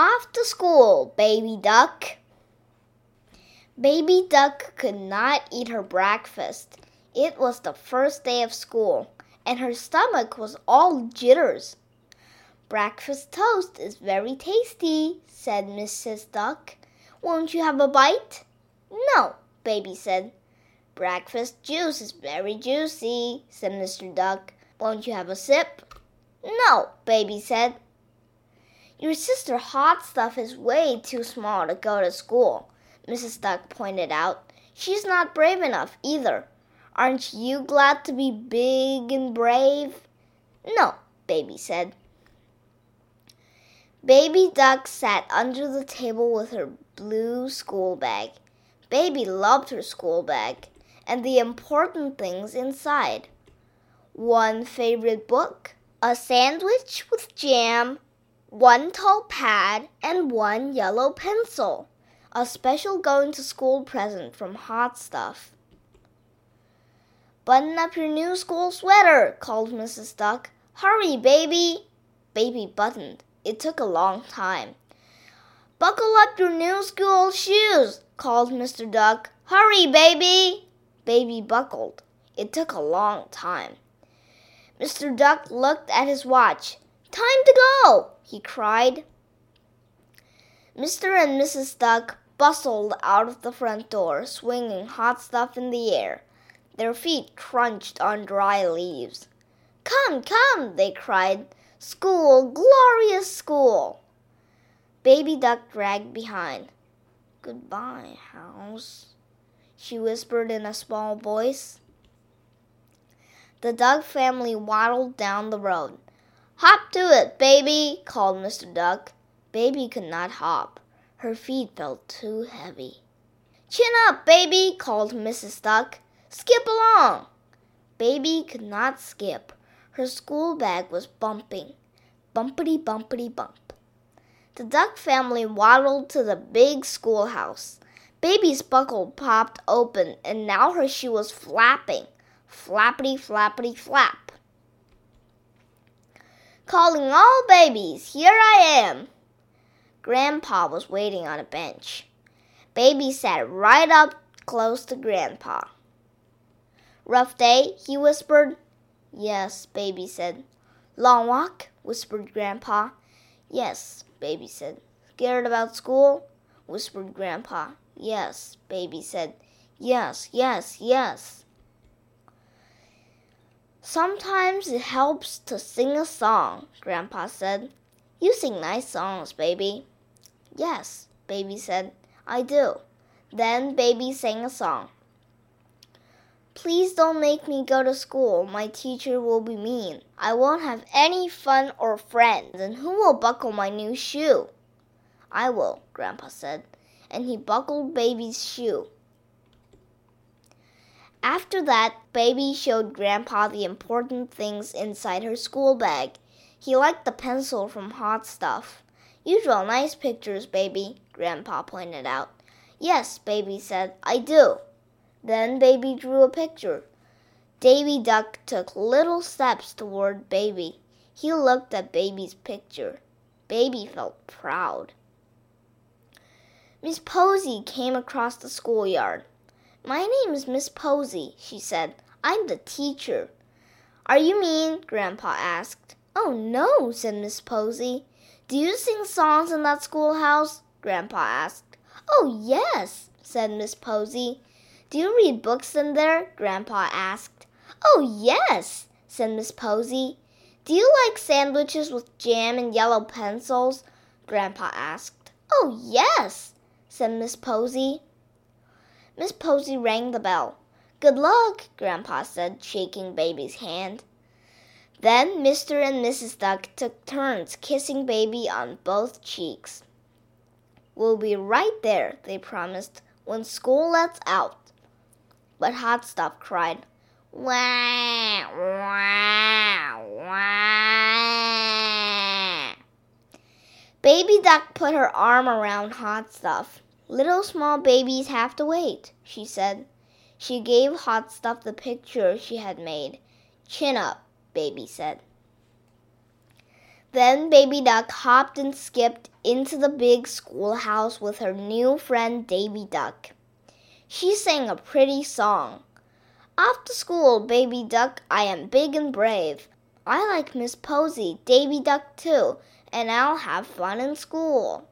Off to school, baby duck. Baby duck could not eat her breakfast. It was the first day of school, and her stomach was all jitters. Breakfast toast is very tasty, said Mrs. Duck. Won't you have a bite? No, Baby said. Breakfast juice is very juicy, said Mr. Duck. Won't you have a sip? No, Baby said. Your sister Hot Stuff is way too small to go to school, Mrs. Duck pointed out. She's not brave enough either. Aren't you glad to be big and brave? No, Baby said. Baby Duck sat under the table with her blue school bag. Baby loved her school bag and the important things inside. One favorite book, a sandwich with jam, one tall pad, and one yellow pencil. A special going to school present from Hot Stuff. Button up your new school sweater, called Mrs. Duck. Hurry, baby! Baby buttoned. It took a long time. Buckle up your new school shoes, called Mr. Duck. Hurry, baby! Baby buckled. It took a long time. Mr. Duck looked at his watch. Time to go! He cried. Mr. and Mrs. Duck bustled out of the front door, swinging hot stuff in the air. Their feet crunched on dry leaves. Come, come, they cried. School, glorious school! Baby Duck dragged behind. Goodbye, house, she whispered in a small voice. The Duck family waddled down the road. Hop to it, baby, called Mr. Duck. Baby could not hop. Her feet felt too heavy. Chin up, baby, called Mrs. Duck. Skip along. Baby could not skip. Her school bag was bumping. Bumpity bumpity bump. The duck family waddled to the big schoolhouse. Baby's buckle popped open, and now her shoe was flapping. Flappity flappity flap. Calling all babies, here I am. Grandpa was waiting on a bench. Baby sat right up close to Grandpa. Rough day? he whispered. Yes, Baby said. Long walk? whispered Grandpa. Yes, Baby said. Scared about school? whispered Grandpa. Yes, Baby said. Yes, yes, yes. Sometimes it helps to sing a song, Grandpa said. You sing nice songs, baby. Yes, Baby said. I do. Then Baby sang a song. Please don't make me go to school. My teacher will be mean. I won't have any fun or friends. And who will buckle my new shoe? I will, Grandpa said, and he buckled Baby's shoe. After that, Baby showed Grandpa the important things inside her school bag. He liked the pencil from Hot Stuff. You draw nice pictures, Baby, Grandpa pointed out. Yes, Baby said, I do. Then Baby drew a picture. Davy Duck took little steps toward Baby. He looked at Baby's picture. Baby felt proud. Miss Posy came across the schoolyard. My name is Miss Posy, she said. I'm the teacher. Are you mean? Grandpa asked. Oh, no, said Miss Posy. Do you sing songs in that schoolhouse? Grandpa asked. Oh, yes, said Miss Posy. Do you read books in there? Grandpa asked. Oh, yes, said Miss Posy. Do you like sandwiches with jam and yellow pencils? Grandpa asked. Oh, yes, said Miss Posy. Miss Posy rang the bell. Good luck, Grandpa said, shaking Baby's hand. Then Mr. and Mrs. Duck took turns kissing Baby on both cheeks. We'll be right there, they promised, when school lets out. But Hot Stuff cried, Wah, wah, wah. Baby Duck put her arm around Hot Stuff. Little small babies have to wait, she said. She gave Hot Stuff the picture she had made. Chin up, Baby said. Then Baby Duck hopped and skipped into the big schoolhouse with her new friend Davy Duck. She sang a pretty song. Off to school, Baby Duck, I am big and brave. I like Miss Posy, Davy Duck too, and I'll have fun in school.